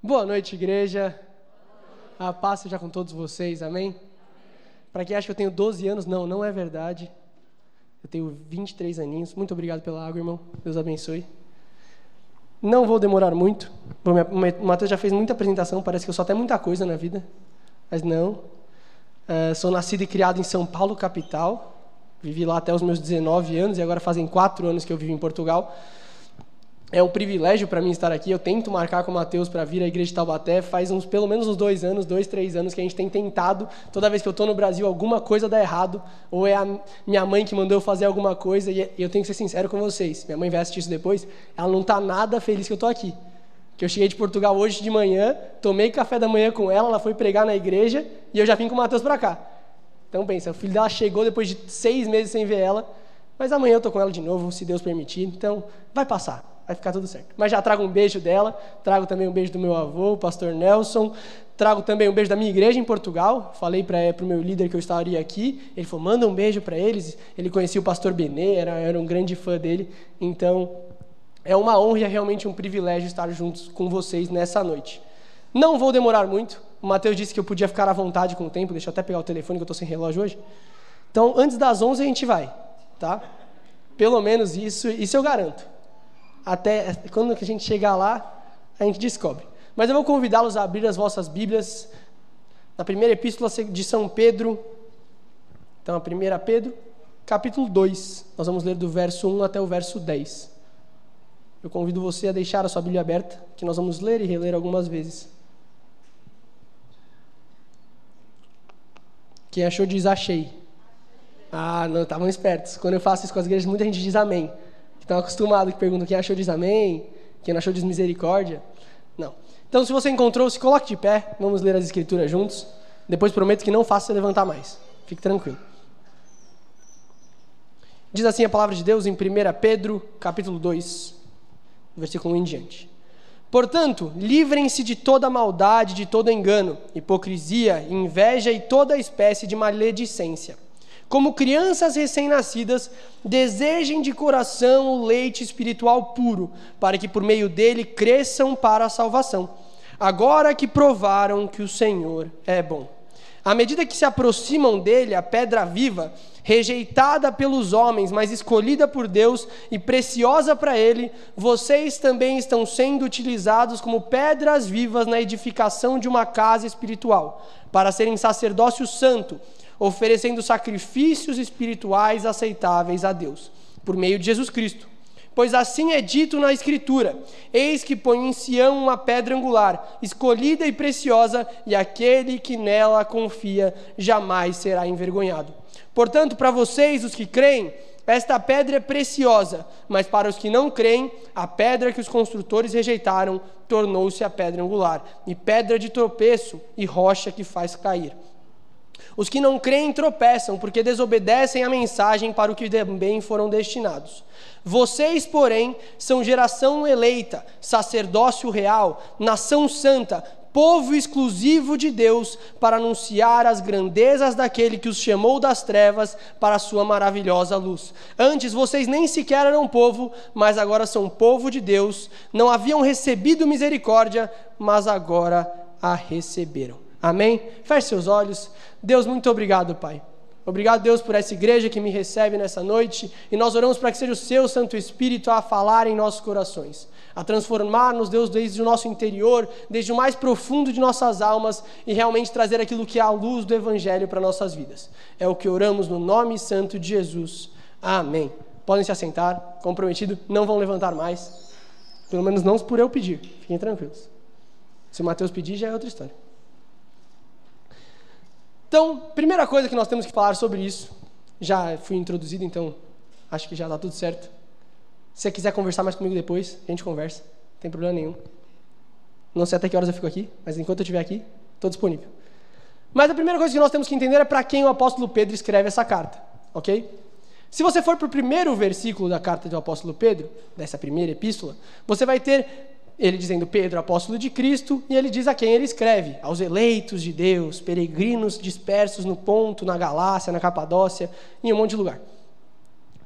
Boa noite, igreja. A paz seja com todos vocês, amém? Para quem acha que eu tenho 12 anos, não, não é verdade. Eu tenho 23 aninhos. Muito obrigado pela água, irmão. Deus abençoe. Não vou demorar muito. O Matheus já fez muita apresentação, parece que eu sou até muita coisa na vida. Mas não. Uh, sou nascido e criado em São Paulo, capital. Vivi lá até os meus 19 anos e agora fazem 4 anos que eu vivo em Portugal. É um privilégio para mim estar aqui. Eu tento marcar com o Mateus para vir à igreja de Taubaté. Faz uns, pelo menos uns dois anos, dois, três anos que a gente tem tentado. Toda vez que eu estou no Brasil, alguma coisa dá errado. Ou é a minha mãe que mandou eu fazer alguma coisa. E eu tenho que ser sincero com vocês. Minha mãe vai assistir isso depois. Ela não está nada feliz que eu estou aqui. Que eu cheguei de Portugal hoje de manhã, tomei café da manhã com ela, ela foi pregar na igreja e eu já vim com o Mateus para cá. Então pensa, o filho dela chegou depois de seis meses sem ver ela. Mas amanhã eu estou com ela de novo, se Deus permitir. Então vai passar vai ficar tudo certo. Mas já trago um beijo dela, trago também um beijo do meu avô, o pastor Nelson, trago também um beijo da minha igreja em Portugal. Falei para o meu líder que eu estaria aqui, ele falou: manda um beijo para eles. Ele conhecia o pastor Benê, era, era um grande fã dele. Então, é uma honra e é realmente um privilégio estar juntos com vocês nessa noite. Não vou demorar muito. O Mateus disse que eu podia ficar à vontade com o tempo. Deixa eu até pegar o telefone que eu estou sem relógio hoje. Então, antes das 11 a gente vai, tá? Pelo menos isso, isso eu garanto até quando a gente chegar lá, a gente descobre. Mas eu vou convidá-los a abrir as vossas Bíblias na primeira epístola de São Pedro. Então, a primeira Pedro, capítulo 2. Nós vamos ler do verso 1 até o verso 10. Eu convido você a deixar a sua Bíblia aberta, que nós vamos ler e reler algumas vezes. Quem achou diz achei. Ah, não, estavam espertos. Quando eu faço isso com as igrejas, muita gente diz amém. Estão acostumados que perguntam quem achou diz amém, quem não achou diz misericórdia. Não. Então, se você encontrou, se coloque de pé, vamos ler as escrituras juntos. Depois prometo que não faça você levantar mais. Fique tranquilo. Diz assim a palavra de Deus em 1 Pedro, capítulo 2, versículo 1 em diante. Portanto, livrem-se de toda maldade, de todo engano, hipocrisia, inveja e toda espécie de maledicência como crianças recém-nascidas, desejem de coração o leite espiritual puro, para que por meio dele cresçam para a salvação, agora que provaram que o Senhor é bom. À medida que se aproximam dele, a pedra viva, rejeitada pelos homens, mas escolhida por Deus e preciosa para ele, vocês também estão sendo utilizados como pedras vivas na edificação de uma casa espiritual, para serem sacerdócio santo oferecendo sacrifícios espirituais aceitáveis a Deus, por meio de Jesus Cristo. Pois assim é dito na Escritura: Eis que põe em Sião uma pedra angular, escolhida e preciosa, e aquele que nela confia jamais será envergonhado. Portanto, para vocês, os que creem, esta pedra é preciosa, mas para os que não creem, a pedra que os construtores rejeitaram tornou-se a pedra angular, e pedra de tropeço e rocha que faz cair. Os que não creem tropeçam, porque desobedecem a mensagem para o que também foram destinados. Vocês, porém, são geração eleita, sacerdócio real, nação santa, povo exclusivo de Deus, para anunciar as grandezas daquele que os chamou das trevas para a sua maravilhosa luz. Antes vocês nem sequer eram povo, mas agora são povo de Deus. Não haviam recebido misericórdia, mas agora a receberam. Amém? Feche seus olhos. Deus, muito obrigado, Pai. Obrigado, Deus, por essa igreja que me recebe nessa noite. E nós oramos para que seja o Seu Santo Espírito a falar em nossos corações, a transformar-nos, Deus, desde o nosso interior, desde o mais profundo de nossas almas e realmente trazer aquilo que é a luz do Evangelho para nossas vidas. É o que oramos no nome santo de Jesus. Amém. Podem se assentar, comprometido, não vão levantar mais. Pelo menos não por eu pedir. Fiquem tranquilos. Se o Mateus pedir, já é outra história. Então, primeira coisa que nós temos que falar sobre isso, já fui introduzido, então acho que já está tudo certo. Se você quiser conversar mais comigo depois, a gente conversa, não tem problema nenhum. Não sei até que horas eu fico aqui, mas enquanto eu estiver aqui, estou disponível. Mas a primeira coisa que nós temos que entender é para quem o apóstolo Pedro escreve essa carta, ok? Se você for para o primeiro versículo da carta do apóstolo Pedro, dessa primeira epístola, você vai ter ele dizendo Pedro, apóstolo de Cristo, e ele diz a quem ele escreve: aos eleitos de Deus, peregrinos dispersos no Ponto, na Galácia, na Capadócia, em um monte de lugar.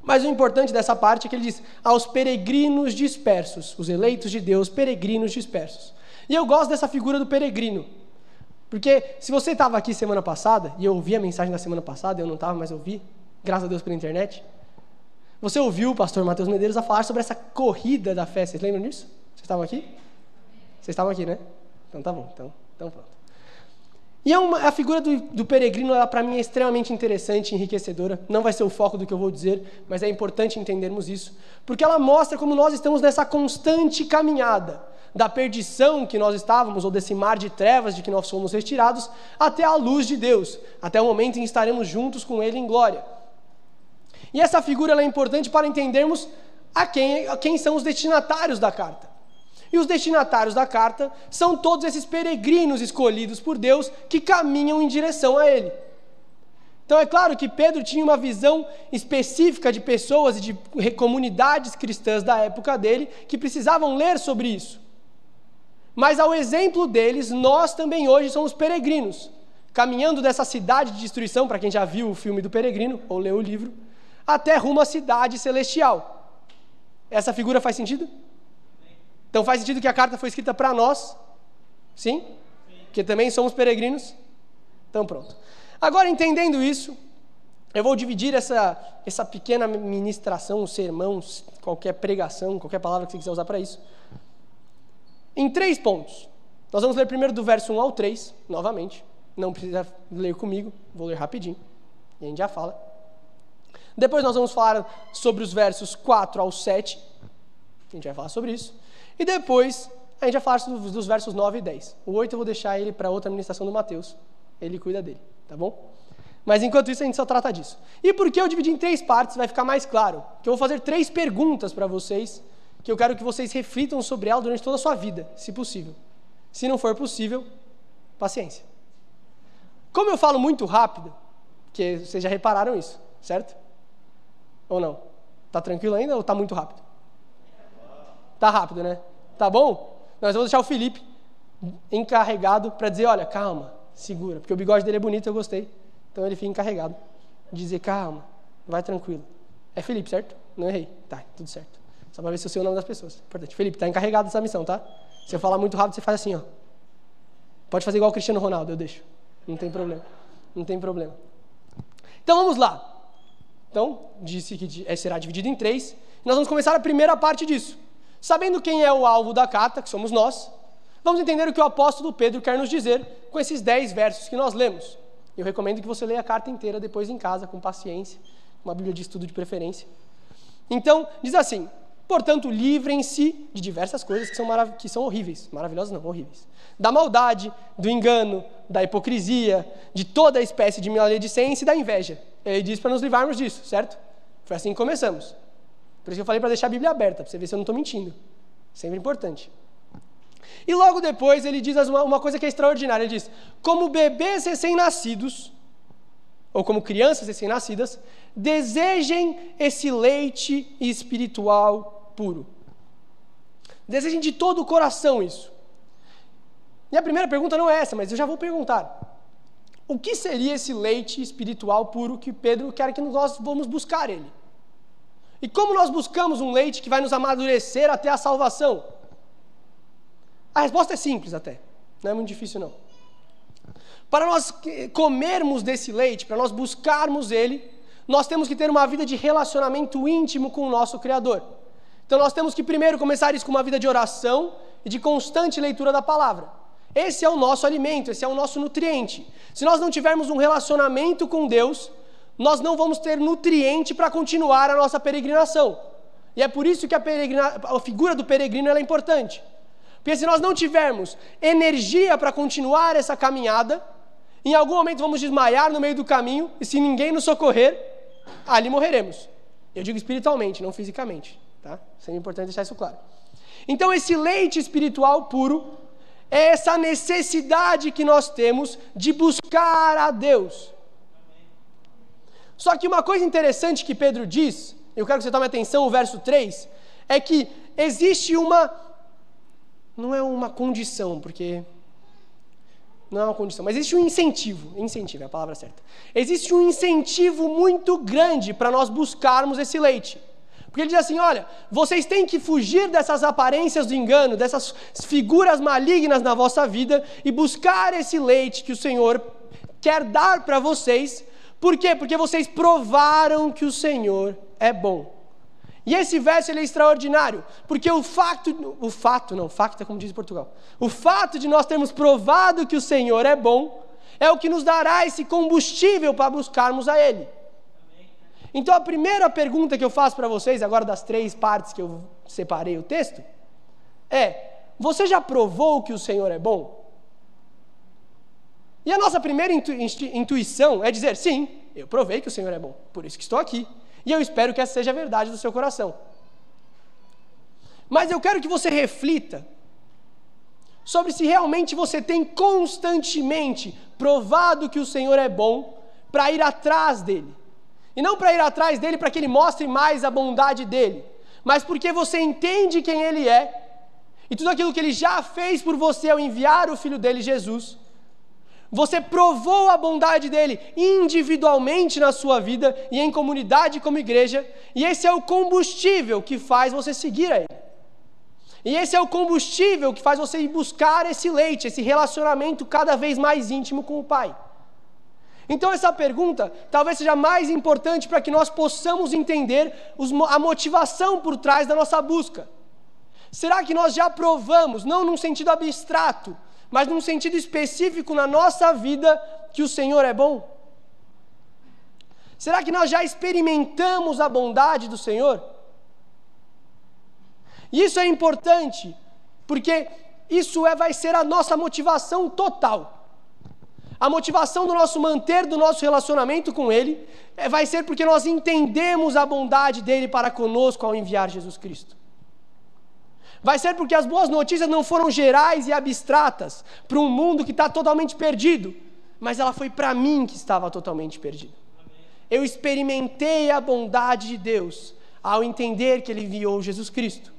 Mas o importante dessa parte é que ele diz aos peregrinos dispersos, os eleitos de Deus, peregrinos dispersos. E eu gosto dessa figura do peregrino. Porque se você estava aqui semana passada, e eu ouvi a mensagem da semana passada, eu não estava, mas ouvi, graças a Deus pela internet, você ouviu o pastor Matheus Medeiros a falar sobre essa corrida da fé. Vocês lembram disso? Vocês estavam aqui? Vocês estavam aqui, né? Então tá bom, então, então pronto. E é uma, a figura do, do peregrino, para mim, é extremamente interessante enriquecedora. Não vai ser o foco do que eu vou dizer, mas é importante entendermos isso. Porque ela mostra como nós estamos nessa constante caminhada da perdição que nós estávamos, ou desse mar de trevas de que nós fomos retirados, até a luz de Deus, até o momento em que estaremos juntos com Ele em glória. E essa figura é importante para entendermos a quem, a quem são os destinatários da carta. E os destinatários da carta são todos esses peregrinos escolhidos por Deus que caminham em direção a Ele. Então é claro que Pedro tinha uma visão específica de pessoas e de comunidades cristãs da época dele que precisavam ler sobre isso. Mas ao exemplo deles, nós também hoje somos peregrinos, caminhando dessa cidade de destruição, para quem já viu o filme do Peregrino ou leu o livro, até rumo à cidade celestial. Essa figura faz sentido? Então faz sentido que a carta foi escrita para nós? Sim? Que também somos peregrinos? Então pronto. Agora, entendendo isso, eu vou dividir essa, essa pequena ministração, um sermão, qualquer pregação, qualquer palavra que você quiser usar para isso, em três pontos. Nós vamos ler primeiro do verso 1 ao 3, novamente. Não precisa ler comigo, vou ler rapidinho. E a gente já fala. Depois nós vamos falar sobre os versos 4 ao 7. A gente vai falar sobre isso. E depois a gente vai falar dos, dos versos 9 e 10. O 8 eu vou deixar ele para outra administração do Mateus. Ele cuida dele, tá bom? Mas enquanto isso a gente só trata disso. E por que eu dividi em três partes vai ficar mais claro. Que eu vou fazer três perguntas para vocês, que eu quero que vocês reflitam sobre ela durante toda a sua vida, se possível. Se não for possível, paciência. Como eu falo muito rápido, que vocês já repararam isso, certo? Ou não? Tá tranquilo ainda ou tá muito rápido? Tá rápido, né? Tá bom? Nós vamos deixar o Felipe encarregado para dizer, olha, calma, segura, porque o bigode dele é bonito, eu gostei. Então ele fica encarregado de dizer, calma, vai tranquilo. É Felipe, certo? Não errei. Tá, tudo certo. Só para ver se eu sei o nome das pessoas. Importante. Felipe, tá encarregado dessa missão, tá? Se eu falar muito rápido, você faz assim, ó. Pode fazer igual o Cristiano Ronaldo, eu deixo. Não tem problema. Não tem problema. Então vamos lá. Então, disse que é, será dividido em três. Nós vamos começar a primeira parte disso. Sabendo quem é o alvo da carta, que somos nós, vamos entender o que o apóstolo Pedro quer nos dizer com esses dez versos que nós lemos. Eu recomendo que você leia a carta inteira depois em casa, com paciência, uma Bíblia de estudo de preferência. Então, diz assim: Portanto, livrem-se de diversas coisas que são, que são horríveis, maravilhosas não, horríveis. Da maldade, do engano, da hipocrisia, de toda espécie de maledicência e da inveja. Ele diz para nos livrarmos disso, certo? Foi assim que começamos. Por isso que eu falei para deixar a Bíblia aberta, para você ver se eu não estou mentindo. Sempre importante. E logo depois ele diz uma, uma coisa que é extraordinária. Ele diz: como bebês recém-nascidos, ou como crianças recém-nascidas, desejem esse leite espiritual puro. Desejem de todo o coração isso. E a primeira pergunta não é essa, mas eu já vou perguntar. O que seria esse leite espiritual puro que Pedro quer que nós vamos buscar ele? E como nós buscamos um leite que vai nos amadurecer até a salvação? A resposta é simples até, não é muito difícil não. Para nós comermos desse leite, para nós buscarmos ele, nós temos que ter uma vida de relacionamento íntimo com o nosso Criador. Então nós temos que primeiro começar isso com uma vida de oração e de constante leitura da palavra. Esse é o nosso alimento, esse é o nosso nutriente. Se nós não tivermos um relacionamento com Deus, nós não vamos ter nutriente para continuar a nossa peregrinação. E é por isso que a, a figura do peregrino é importante. Porque se nós não tivermos energia para continuar essa caminhada, em algum momento vamos desmaiar no meio do caminho e se ninguém nos socorrer, ali morreremos. Eu digo espiritualmente, não fisicamente, tá? Sempre é importante deixar isso claro. Então esse leite espiritual puro é essa necessidade que nós temos de buscar a Deus. Só que uma coisa interessante que Pedro diz, eu quero que você tome atenção, o verso 3, é que existe uma não é uma condição, porque não é uma condição, mas existe um incentivo, incentivo é a palavra certa. Existe um incentivo muito grande para nós buscarmos esse leite. Porque ele diz assim: olha, vocês têm que fugir dessas aparências do engano, dessas figuras malignas na vossa vida e buscar esse leite que o Senhor quer dar para vocês. Por quê? Porque vocês provaram que o Senhor é bom. E esse verso ele é extraordinário, porque o fato, o fato, não, facto é como diz Portugal. O fato de nós termos provado que o Senhor é bom é o que nos dará esse combustível para buscarmos a ele. Então a primeira pergunta que eu faço para vocês, agora das três partes que eu separei o texto, é: você já provou que o Senhor é bom? E a nossa primeira intu intuição é dizer: sim, eu provei que o Senhor é bom, por isso que estou aqui. E eu espero que essa seja a verdade do seu coração. Mas eu quero que você reflita sobre se realmente você tem constantemente provado que o Senhor é bom para ir atrás dele. E não para ir atrás dele para que ele mostre mais a bondade dele, mas porque você entende quem ele é e tudo aquilo que ele já fez por você ao enviar o filho dele, Jesus. Você provou a bondade dele individualmente na sua vida e em comunidade como igreja, e esse é o combustível que faz você seguir a ele. E esse é o combustível que faz você ir buscar esse leite, esse relacionamento cada vez mais íntimo com o Pai. Então, essa pergunta talvez seja mais importante para que nós possamos entender a motivação por trás da nossa busca. Será que nós já provamos, não num sentido abstrato, mas num sentido específico na nossa vida, que o Senhor é bom? Será que nós já experimentamos a bondade do Senhor? Isso é importante, porque isso é, vai ser a nossa motivação total. A motivação do nosso manter do nosso relacionamento com Ele é, vai ser porque nós entendemos a bondade dele para conosco ao enviar Jesus Cristo. Vai ser porque as boas notícias não foram gerais e abstratas para um mundo que está totalmente perdido, mas ela foi para mim que estava totalmente perdido. Eu experimentei a bondade de Deus ao entender que Ele enviou Jesus Cristo.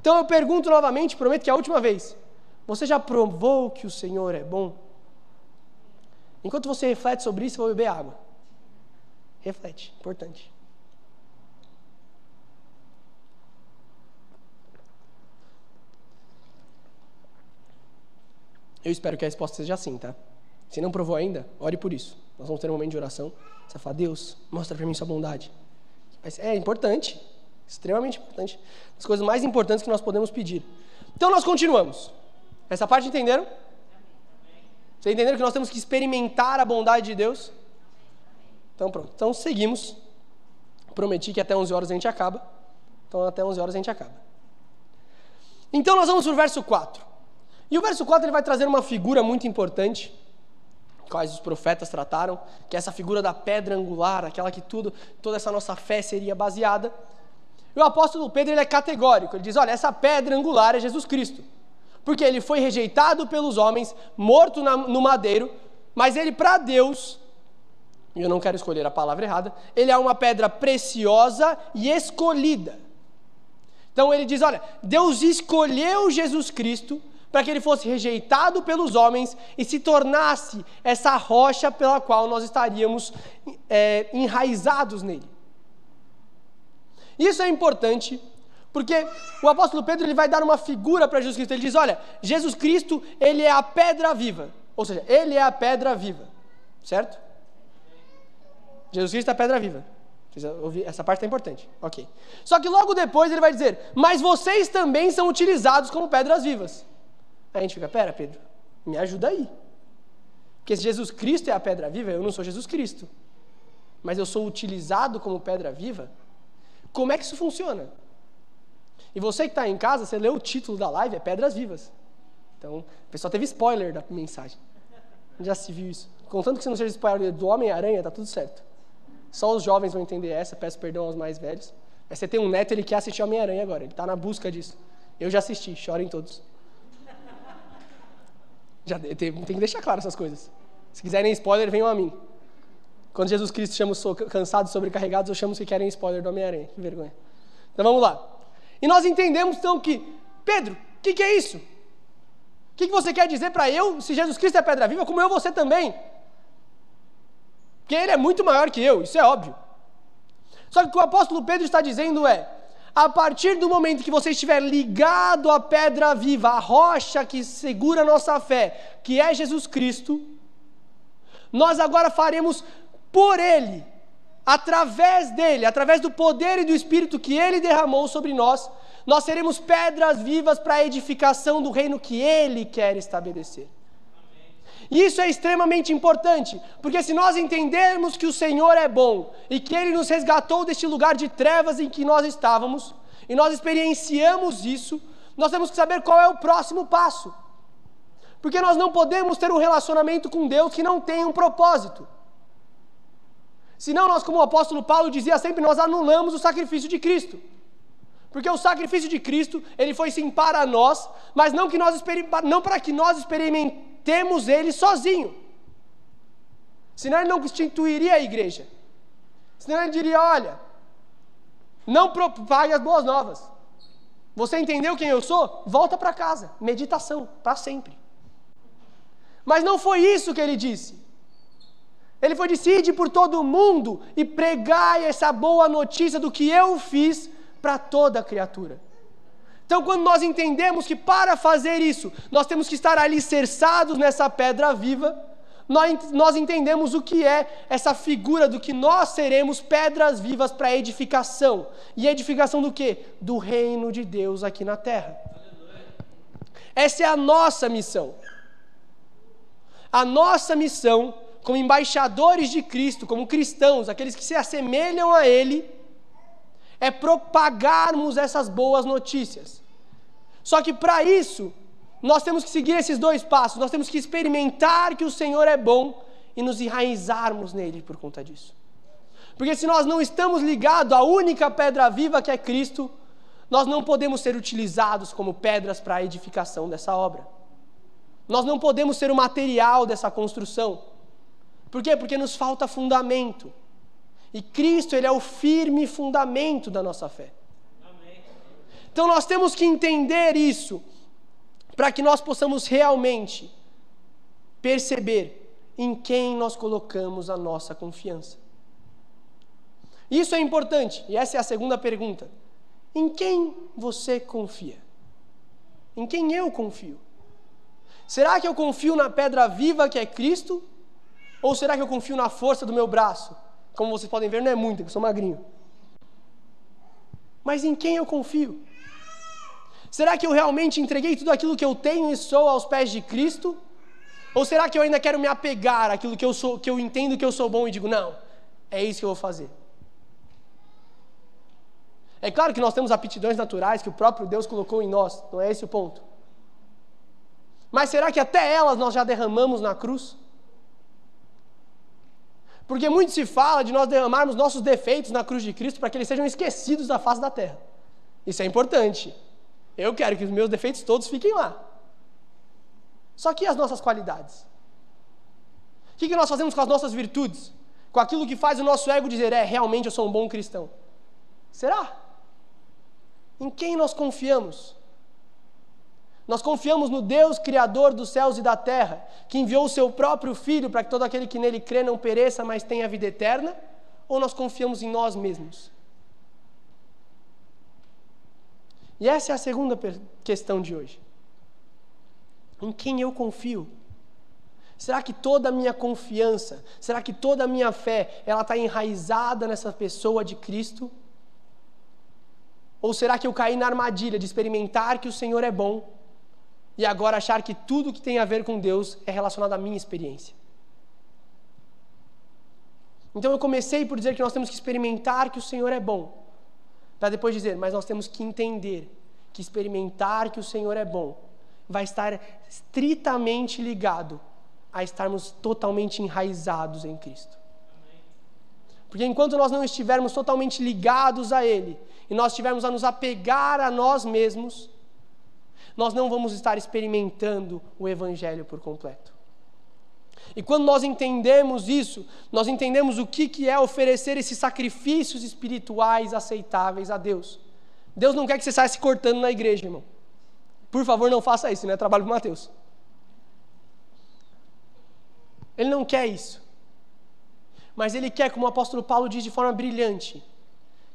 Então eu pergunto novamente, prometo que é a última vez: você já provou que o Senhor é bom? Enquanto você reflete sobre isso, eu vou beber água. Reflete, importante. Eu espero que a resposta seja assim, tá? Se não provou ainda, ore por isso. Nós vamos ter um momento de oração. Você vai falar, Deus, mostra para mim sua bondade. É importante, extremamente importante. As coisas mais importantes que nós podemos pedir. Então nós continuamos. Essa parte entenderam? Vocês entenderam que nós temos que experimentar a bondade de Deus? Então pronto. Então seguimos. Prometi que até 11 horas a gente acaba. Então até 11 horas a gente acaba. Então nós vamos para o verso 4. E o verso 4 ele vai trazer uma figura muito importante, quais os profetas trataram, que é essa figura da pedra angular, aquela que tudo, toda essa nossa fé seria baseada. E o apóstolo Pedro ele é categórico, ele diz: olha, essa pedra angular é Jesus Cristo porque ele foi rejeitado pelos homens, morto na, no madeiro, mas ele, para Deus, e eu não quero escolher a palavra errada, ele é uma pedra preciosa e escolhida. Então ele diz: olha, Deus escolheu Jesus Cristo para que ele fosse rejeitado pelos homens e se tornasse essa rocha pela qual nós estaríamos é, enraizados nele. Isso é importante porque o apóstolo Pedro ele vai dar uma figura para Jesus Cristo. Ele diz: Olha, Jesus Cristo, ele é a pedra viva. Ou seja, ele é a pedra viva. Certo? Jesus Cristo é a pedra viva. Essa parte é importante. Ok. Só que logo depois ele vai dizer: Mas vocês também são utilizados como pedras vivas. Aí a gente fica: Pera, Pedro, me ajuda aí. Porque se Jesus Cristo é a pedra viva, eu não sou Jesus Cristo. Mas eu sou utilizado como pedra viva. Como é que isso funciona? E você que está em casa, você leu o título da live, é Pedras Vivas. Então, o pessoal teve spoiler da mensagem. Já se viu isso. Contanto que você não seja spoiler do Homem-Aranha, tá tudo certo. Só os jovens vão entender essa, peço perdão aos mais velhos. Mas você tem um neto, ele quer assistir Homem-Aranha agora, ele está na busca disso. Eu já assisti, chorem todos. Já tem, tem que deixar claro essas coisas. Se quiserem spoiler, venham a mim. Quando Jesus Cristo chama os cansados, sobrecarregados, eu chamo os que querem spoiler do Homem-Aranha. Que vergonha. Então vamos lá. E nós entendemos então que, Pedro, o que, que, é isso? O que, que você quer dizer para eu, se Jesus Cristo é pedra viva, como eu você também? Porque ele é muito maior que eu, isso é óbvio. Só que o que o apóstolo Pedro está dizendo é: a partir do momento que você estiver ligado à pedra viva, à rocha que segura a nossa fé, que é Jesus Cristo, nós agora faremos por Ele, através dele, através do poder e do Espírito que Ele derramou sobre nós, nós seremos pedras vivas para a edificação do reino que Ele quer estabelecer. E isso é extremamente importante, porque se nós entendermos que o Senhor é bom e que Ele nos resgatou deste lugar de trevas em que nós estávamos, e nós experienciamos isso, nós temos que saber qual é o próximo passo. Porque nós não podemos ter um relacionamento com Deus que não tem um propósito. Senão, nós, como o apóstolo Paulo dizia sempre, nós anulamos o sacrifício de Cristo. Porque o sacrifício de Cristo, ele foi sim para nós, mas não, que nós, não para que nós experimentemos temos ele sozinho. Senão ele não constituiria a igreja. Senão ele diria: olha, não propague as boas novas. Você entendeu quem eu sou? Volta para casa. Meditação, para sempre. Mas não foi isso que ele disse. Ele foi decide por todo o mundo e pregai essa boa notícia do que eu fiz para toda criatura. Então, quando nós entendemos que para fazer isso, nós temos que estar alicerçados nessa pedra viva, nós, entendemos o que é essa figura do que nós seremos pedras vivas para edificação. E edificação do que? Do reino de Deus aqui na terra. Essa é a nossa missão. A nossa missão, como embaixadores de Cristo, como cristãos, aqueles que se assemelham a Ele, é propagarmos essas boas notícias. Só que para isso, nós temos que seguir esses dois passos. Nós temos que experimentar que o Senhor é bom e nos enraizarmos nele por conta disso. Porque se nós não estamos ligados à única pedra viva que é Cristo, nós não podemos ser utilizados como pedras para a edificação dessa obra. Nós não podemos ser o material dessa construção. Por quê? Porque nos falta fundamento. E Cristo, ele é o firme fundamento da nossa fé. Então nós temos que entender isso para que nós possamos realmente perceber em quem nós colocamos a nossa confiança. Isso é importante, e essa é a segunda pergunta. Em quem você confia? Em quem eu confio? Será que eu confio na pedra viva que é Cristo? Ou será que eu confio na força do meu braço? Como vocês podem ver, não é muito, eu sou magrinho. Mas em quem eu confio? Será que eu realmente entreguei tudo aquilo que eu tenho e sou aos pés de Cristo? Ou será que eu ainda quero me apegar àquilo que eu sou, que eu entendo que eu sou bom e digo, não, é isso que eu vou fazer? É claro que nós temos aptidões naturais que o próprio Deus colocou em nós, não é esse o ponto. Mas será que até elas nós já derramamos na cruz? Porque muito se fala de nós derramarmos nossos defeitos na cruz de Cristo para que eles sejam esquecidos da face da terra. Isso é importante. Eu quero que os meus defeitos todos fiquem lá. Só que as nossas qualidades? O que, nós fazemos com as nossas virtudes? Com aquilo que faz o nosso ego dizer, é, realmente eu sou um bom cristão? Será? Em quem nós confiamos? Nós confiamos no Deus Criador dos céus e da terra, que enviou o seu próprio Filho para que todo aquele que nele crê não pereça, mas tenha vida eterna? Ou nós confiamos em nós mesmos? E essa é a segunda questão de hoje. Em quem eu confio? Será que toda a minha confiança, será que toda a minha fé, ela está enraizada nessa pessoa de Cristo? Ou será que eu caí na armadilha de experimentar que o Senhor é bom e agora achar que tudo que tem a ver com Deus é relacionado à minha experiência? Então eu comecei por dizer que nós temos que experimentar que o Senhor é bom para depois dizer, mas nós temos que entender que experimentar que o Senhor é bom vai estar estritamente ligado a estarmos totalmente enraizados em Cristo. Porque enquanto nós não estivermos totalmente ligados a Ele e nós estivermos a nos apegar a nós mesmos, nós não vamos estar experimentando o Evangelho por completo. E quando nós entendemos isso, nós entendemos o que, que é oferecer esses sacrifícios espirituais aceitáveis a Deus. Deus não quer que você saia se cortando na igreja, irmão. Por favor, não faça isso, não é trabalho para Mateus. Ele não quer isso. Mas ele quer, como o apóstolo Paulo diz de forma brilhante,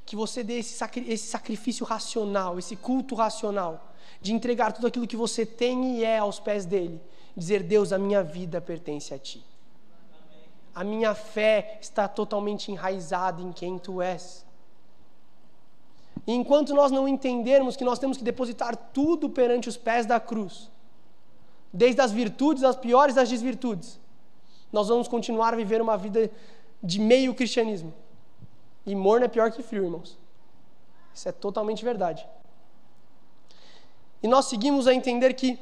que você dê esse, sacri esse sacrifício racional, esse culto racional, de entregar tudo aquilo que você tem e é aos pés dele. Dizer, Deus, a minha vida pertence a ti. A minha fé está totalmente enraizada em quem tu és. E enquanto nós não entendermos que nós temos que depositar tudo perante os pés da cruz, desde as virtudes as piores das desvirtudes, nós vamos continuar a viver uma vida de meio cristianismo. E morno é pior que frio, irmãos. Isso é totalmente verdade. E nós seguimos a entender que,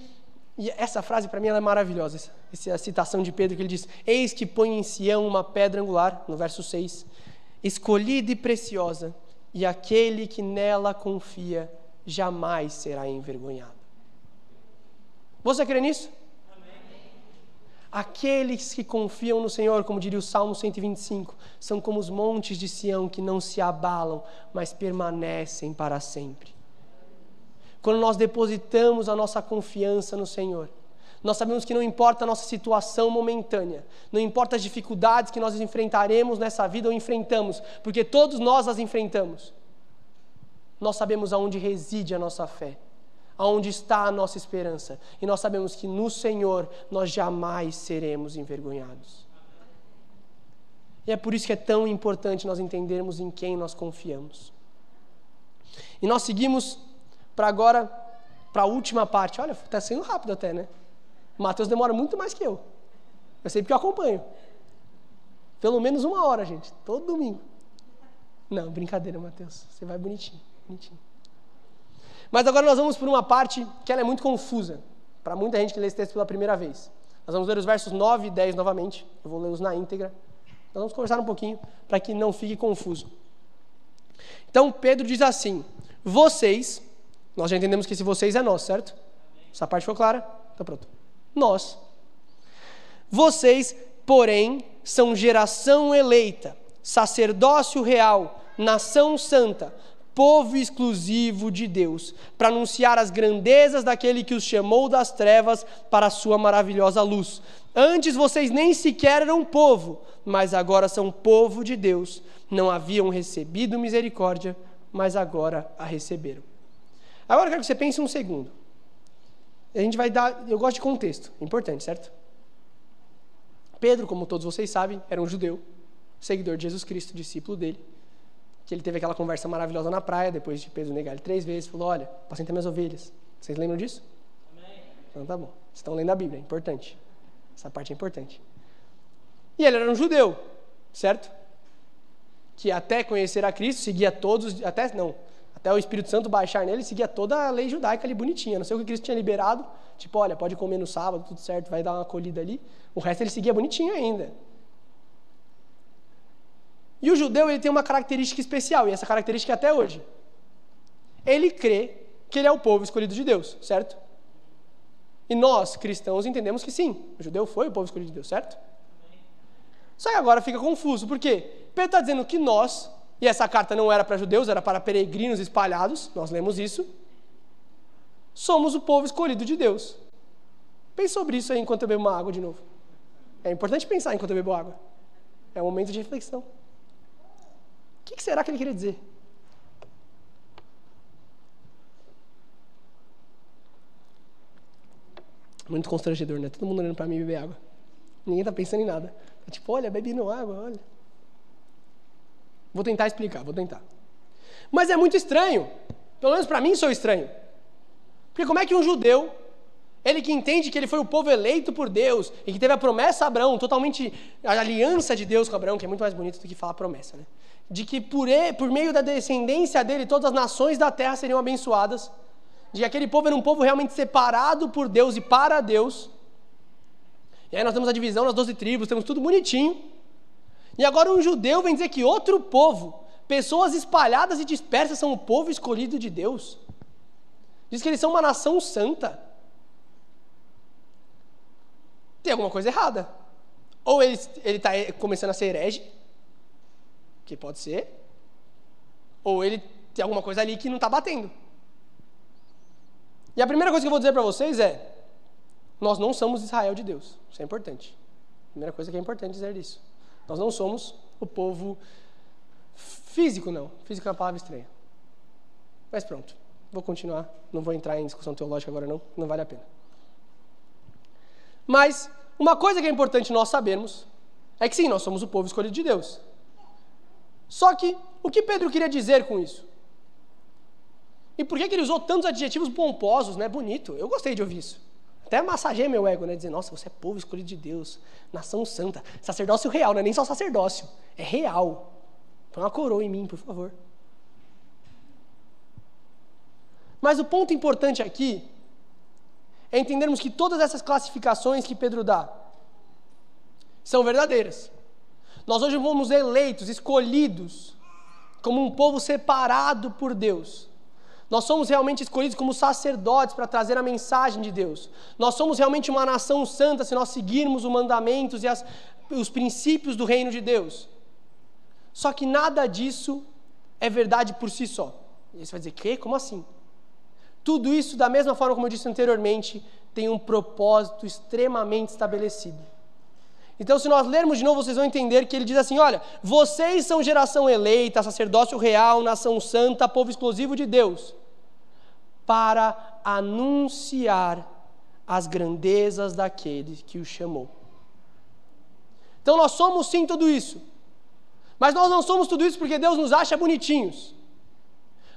e essa frase para mim é maravilhosa, essa, essa citação de Pedro que ele diz: Eis que põe em Sião uma pedra angular, no verso 6, escolhida e preciosa, e aquele que nela confia jamais será envergonhado. Você crê nisso? Aqueles que confiam no Senhor, como diria o Salmo 125, são como os montes de Sião que não se abalam, mas permanecem para sempre. Quando nós depositamos a nossa confiança no Senhor, nós sabemos que não importa a nossa situação momentânea, não importa as dificuldades que nós enfrentaremos nessa vida ou enfrentamos, porque todos nós as enfrentamos. Nós sabemos aonde reside a nossa fé aonde está a nossa esperança. E nós sabemos que no Senhor nós jamais seremos envergonhados. E é por isso que é tão importante nós entendermos em quem nós confiamos. E nós seguimos para agora, para a última parte. Olha, está sendo rápido até, né? O Mateus demora muito mais que eu. Eu sei porque eu acompanho. Pelo menos uma hora, gente. Todo domingo. Não, brincadeira, Mateus. Você vai bonitinho, bonitinho. Mas agora nós vamos por uma parte que ela é muito confusa, para muita gente que lê esse texto pela primeira vez. Nós vamos ler os versos 9 e 10 novamente, eu vou lê-los na íntegra. Nós vamos conversar um pouquinho para que não fique confuso. Então Pedro diz assim: Vocês, nós já entendemos que esse vocês é nós, certo? Essa parte ficou clara? Então pronto. Nós. Vocês, porém, são geração eleita, sacerdócio real, nação santa, povo exclusivo de Deus, para anunciar as grandezas daquele que os chamou das trevas para a sua maravilhosa luz. Antes vocês nem sequer eram povo, mas agora são povo de Deus. Não haviam recebido misericórdia, mas agora a receberam. Agora eu quero que você pense um segundo. A gente vai dar, eu gosto de contexto, importante, certo? Pedro, como todos vocês sabem, era um judeu, seguidor de Jesus Cristo, discípulo dele que ele teve aquela conversa maravilhosa na praia, depois de Pedro negar ele três vezes, falou, olha, apacenta minhas ovelhas. Vocês lembram disso? Amém. Então tá bom. Vocês estão lendo a Bíblia, é importante. Essa parte é importante. E ele era um judeu, certo? Que até conhecer a Cristo, seguia todos, até não, até o Espírito Santo baixar nele, seguia toda a lei judaica ali bonitinha. Não sei o que Cristo tinha liberado, tipo, olha, pode comer no sábado, tudo certo, vai dar uma acolhida ali. O resto ele seguia bonitinho ainda. E o judeu ele tem uma característica especial, e essa característica é até hoje. Ele crê que ele é o povo escolhido de Deus, certo? E nós, cristãos, entendemos que sim, o judeu foi o povo escolhido de Deus, certo? Só que agora fica confuso, por quê? Pedro está dizendo que nós, e essa carta não era para judeus, era para peregrinos espalhados, nós lemos isso, somos o povo escolhido de Deus. Pense sobre isso aí enquanto eu bebo uma água de novo. É importante pensar enquanto eu bebo água. É um momento de reflexão. O que, será que ele queria dizer? Muito constrangedor, né? Todo mundo olhando para mim beber água. Ninguém está pensando em nada. É tipo, olha, bebendo água, olha. Vou tentar explicar, vou tentar. Mas é muito estranho. Pelo menos para mim sou estranho. Porque como é que um judeu, ele que entende que ele foi o povo eleito por Deus e que teve a promessa a Abraão, totalmente a aliança de Deus com Abraão, que é muito mais bonito do que falar promessa, né? de que por, ele, por meio da descendência dele todas as nações da terra seriam abençoadas, de que aquele povo era um povo realmente separado por Deus e para Deus. E aí nós temos a divisão nas doze tribos, temos tudo bonitinho. E agora um judeu vem dizer que outro povo, pessoas espalhadas e dispersas, são o povo escolhido de Deus. Diz que eles são uma nação santa. Tem alguma coisa errada. Ou ele está começando a ser herege, que pode ser, ou ele tem alguma coisa ali que não está batendo. E a primeira coisa que eu vou dizer para vocês é: nós não somos Israel de Deus. Isso é importante. Primeira coisa que é importante dizer isso. Nós não somos o povo Físico não. Físico é uma palavra estranha. Mas pronto. Vou continuar. Não vou entrar em discussão teológica agora não. Não vale a pena. Mas uma coisa que é importante nós sabermos é que sim, nós somos o povo escolhido de Deus. Só que o que Pedro queria dizer com isso? E por que, que ele usou tantos adjetivos pomposos, né? Bonito. Eu gostei de ouvir isso. Até massageei meu ego, né? Dizer, nossa, você é povo escolhido de Deus, nação santa, sacerdócio real, não é nem só sacerdócio, é real. Põe uma coroa em mim, por favor. Mas o ponto importante aqui é entendermos que todas essas classificações que Pedro dá são verdadeiras. Nós hoje fomos eleitos, escolhidos, como um povo separado por Deus. Nós somos realmente escolhidos como sacerdotes para trazer a mensagem de Deus. Nós somos realmente uma nação santa se nós seguirmos os mandamentos e as, os princípios do reino de Deus. Só que nada disso é verdade por si só. E você vai dizer, que? Como assim? Tudo isso, da mesma forma como eu disse anteriormente, tem um propósito extremamente estabelecido. Então, se nós lermos de novo, vocês vão entender que ele diz assim: olha, vocês são geração eleita, sacerdócio real, nação santa, povo exclusivo de Deus, para anunciar as grandezas daquele que o chamou. Então, nós somos sim tudo isso, mas nós não somos tudo isso porque Deus nos acha bonitinhos.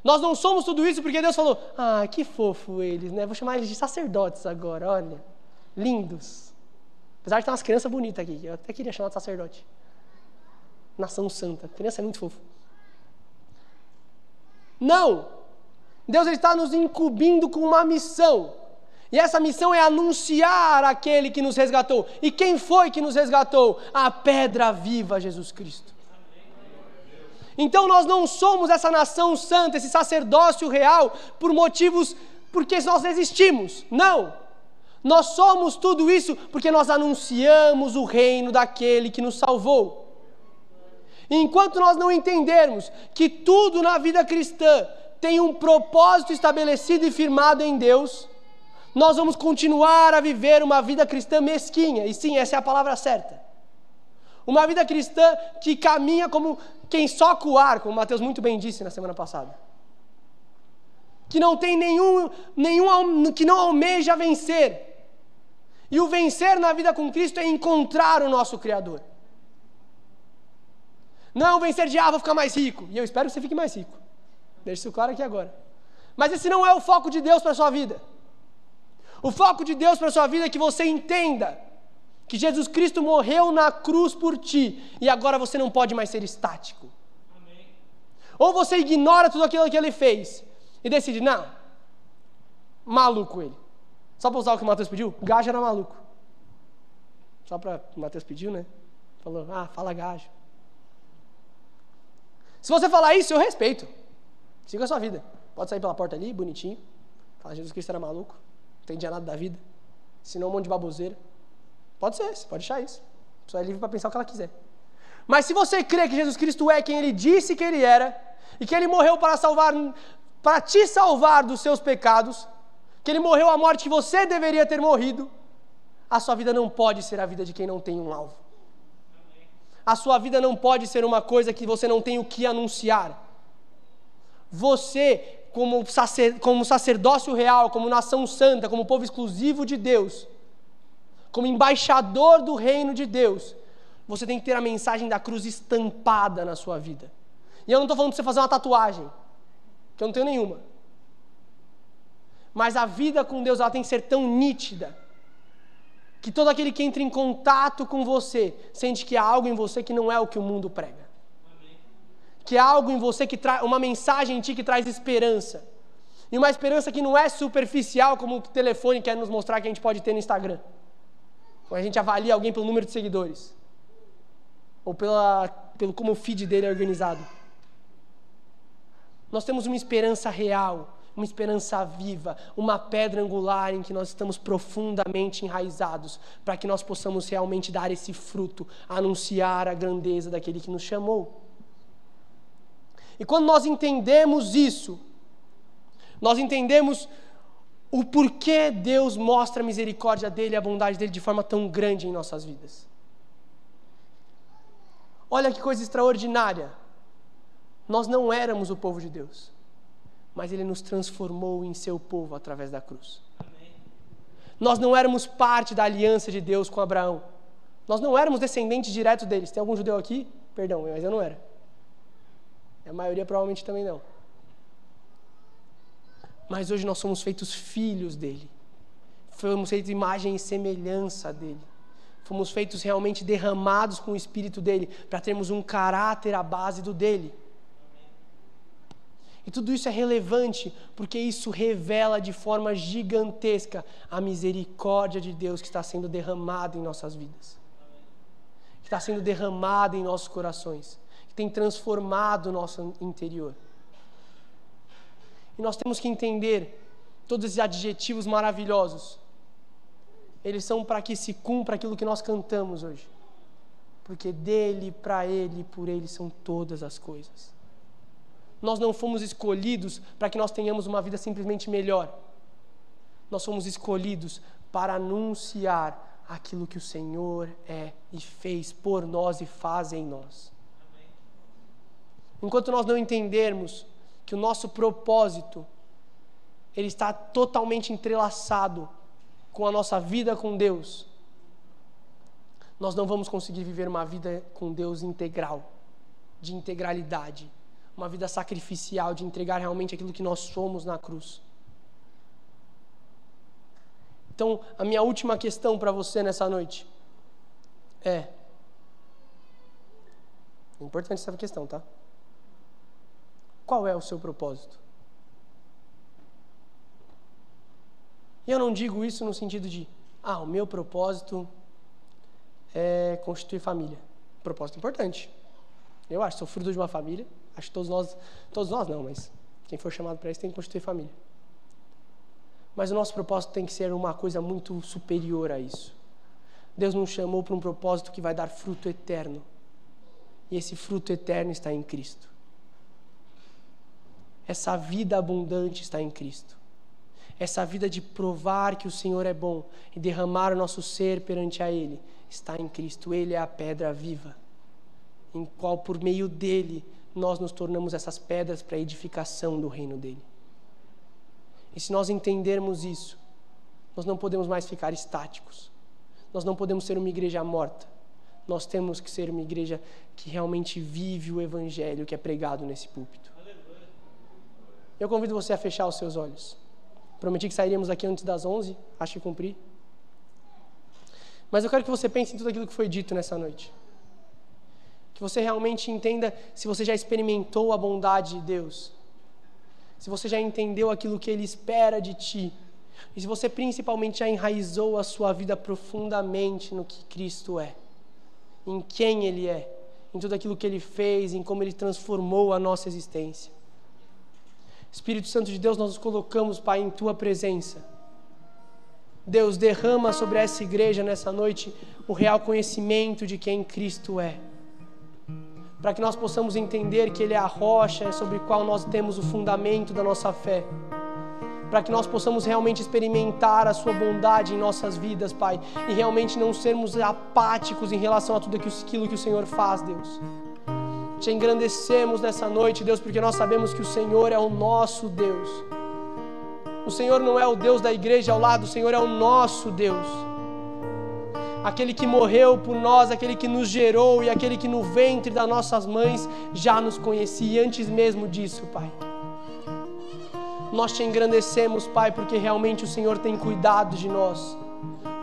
Nós não somos tudo isso porque Deus falou: ah, que fofo eles, né? Vou chamar eles de sacerdotes agora, olha, lindos. Apesar de ter umas crianças bonitas aqui, eu até queria chamar de sacerdote. Nação santa. criança é muito fofo. Não! Deus está nos incumbindo com uma missão. E essa missão é anunciar aquele que nos resgatou. E quem foi que nos resgatou? A pedra viva, Jesus Cristo. Então nós não somos essa nação santa, esse sacerdócio real, por motivos porque nós existimos. Não! Nós somos tudo isso porque nós anunciamos o reino daquele que nos salvou. E enquanto nós não entendermos que tudo na vida cristã tem um propósito estabelecido e firmado em Deus, nós vamos continuar a viver uma vida cristã mesquinha. E sim, essa é a palavra certa. Uma vida cristã que caminha como quem soca o ar, como Mateus muito bem disse na semana passada. Que não tem nenhum, nenhum que não almeja vencer, e o vencer na vida com Cristo é encontrar o nosso Criador. Não vencer de, ah, vou ficar mais rico. E eu espero que você fique mais rico. Deixe isso claro aqui agora. Mas esse não é o foco de Deus para a sua vida. O foco de Deus para a sua vida é que você entenda que Jesus Cristo morreu na cruz por ti e agora você não pode mais ser estático. Amém. Ou você ignora tudo aquilo que ele fez e decide, não, maluco ele. Só para usar o que o Mateus pediu? Gajo era maluco. Só para o Mateus pediu, né? Falou, ah, fala gajo. Se você falar isso, eu respeito. Siga a sua vida. Pode sair pela porta ali, bonitinho. Fala, Jesus Cristo era maluco. Não entendia nada da vida. Ensinou um monte de baboseira. Pode ser, você pode achar isso. A pessoa é livre para pensar o que ela quiser. Mas se você crê que Jesus Cristo é quem ele disse que ele era, e que ele morreu para salvar, para te salvar dos seus pecados, que ele morreu a morte que você deveria ter morrido, a sua vida não pode ser a vida de quem não tem um alvo. A sua vida não pode ser uma coisa que você não tem o que anunciar. Você, como, sacer, como sacerdócio real, como nação santa, como povo exclusivo de Deus, como embaixador do reino de Deus, você tem que ter a mensagem da cruz estampada na sua vida. E eu não estou falando para você fazer uma tatuagem, que eu não tenho nenhuma. Mas a vida com Deus ela tem que ser tão nítida que todo aquele que entra em contato com você sente que há algo em você que não é o que o mundo prega. Que há algo em você que traz uma mensagem em ti que traz esperança. E uma esperança que não é superficial como o telefone quer nos mostrar que a gente pode ter no Instagram. Ou a gente avalia alguém pelo número de seguidores. Ou pela, pelo como o feed dele é organizado. Nós temos uma esperança real uma esperança viva, uma pedra angular em que nós estamos profundamente enraizados, para que nós possamos realmente dar esse fruto, anunciar a grandeza daquele que nos chamou. E quando nós entendemos isso, nós entendemos o porquê Deus mostra a misericórdia dele e a bondade dele de forma tão grande em nossas vidas. Olha que coisa extraordinária. Nós não éramos o povo de Deus, mas Ele nos transformou em seu povo através da cruz. Nós não éramos parte da aliança de Deus com Abraão. Nós não éramos descendentes diretos deles. Tem algum judeu aqui? Perdão, mas eu não era. A maioria provavelmente também não. Mas hoje nós somos feitos filhos dele. Fomos feitos imagem e semelhança dele. Fomos feitos realmente derramados com o espírito dele, para termos um caráter à base do dele. E tudo isso é relevante porque isso revela de forma gigantesca a misericórdia de Deus que está sendo derramada em nossas vidas, que está sendo derramada em nossos corações, tem transformado o nosso interior. E nós temos que entender todos esses adjetivos maravilhosos. Eles são para que se cumpra aquilo que nós cantamos hoje. Porque dele, para ele, por ele são todas as coisas. Nós não fomos escolhidos para que nós tenhamos uma vida simplesmente melhor. Nós fomos escolhidos para anunciar aquilo que o Senhor é e fez por nós e faz em nós. Enquanto nós não entendermos que o nosso propósito ele está totalmente entrelaçado com a nossa vida com Deus, nós não vamos conseguir viver uma vida com Deus integral, de integralidade uma vida sacrificial, de entregar realmente aquilo que nós somos na cruz. Então, a minha última questão para você nessa noite é. É importante essa questão, tá? Qual é o seu propósito? E eu não digo isso no sentido de, ah, o meu propósito é constituir família. Propósito importante. Eu acho, sou fruto de uma família, Acho que todos nós, todos nós não, mas quem for chamado para isso tem que constituir família. Mas o nosso propósito tem que ser uma coisa muito superior a isso. Deus nos chamou para um propósito que vai dar fruto eterno. E esse fruto eterno está em Cristo. Essa vida abundante está em Cristo. Essa vida de provar que o Senhor é bom e derramar o nosso ser perante a Ele está em Cristo. Ele é a pedra viva, em qual por meio dele nós nos tornamos essas pedras para a edificação do reino dele. E se nós entendermos isso, nós não podemos mais ficar estáticos. Nós não podemos ser uma igreja morta. Nós temos que ser uma igreja que realmente vive o evangelho que é pregado nesse púlpito. Eu convido você a fechar os seus olhos. Prometi que sairíamos aqui antes das 11, acho que cumpri. Mas eu quero que você pense em tudo aquilo que foi dito nessa noite que você realmente entenda se você já experimentou a bondade de Deus, se você já entendeu aquilo que Ele espera de ti, e se você principalmente já enraizou a sua vida profundamente no que Cristo é, em quem Ele é, em tudo aquilo que Ele fez, em como Ele transformou a nossa existência. Espírito Santo de Deus, nós nos colocamos, Pai, em Tua presença. Deus, derrama sobre essa igreja nessa noite o real conhecimento de quem Cristo é para que nós possamos entender que Ele é a rocha sobre a qual nós temos o fundamento da nossa fé, para que nós possamos realmente experimentar a Sua bondade em nossas vidas, Pai, e realmente não sermos apáticos em relação a tudo aquilo que o Senhor faz, Deus. Te engrandecemos nessa noite, Deus, porque nós sabemos que o Senhor é o nosso Deus. O Senhor não é o Deus da igreja ao lado, o Senhor é o nosso Deus aquele que morreu por nós, aquele que nos gerou e aquele que no ventre das nossas mães já nos conhecia antes mesmo disso, Pai. Nós te engrandecemos, Pai, porque realmente o Senhor tem cuidado de nós,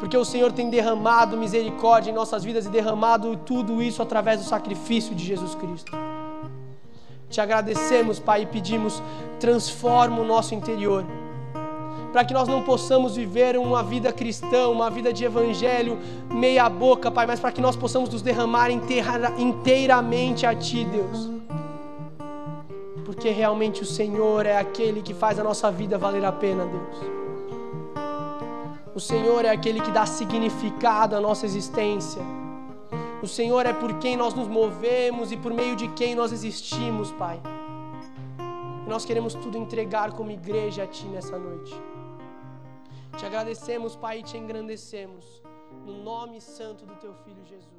porque o Senhor tem derramado misericórdia em nossas vidas e derramado tudo isso através do sacrifício de Jesus Cristo. Te agradecemos, Pai, e pedimos, transforma o nosso interior para que nós não possamos viver uma vida cristã, uma vida de evangelho meia boca, Pai, mas para que nós possamos nos derramar inteiramente a Ti, Deus. Porque realmente o Senhor é aquele que faz a nossa vida valer a pena, Deus. O Senhor é aquele que dá significado à nossa existência. O Senhor é por quem nós nos movemos e por meio de quem nós existimos, Pai. E nós queremos tudo entregar como igreja a Ti nessa noite. Te agradecemos, Pai, e te engrandecemos. No nome santo do Teu Filho Jesus.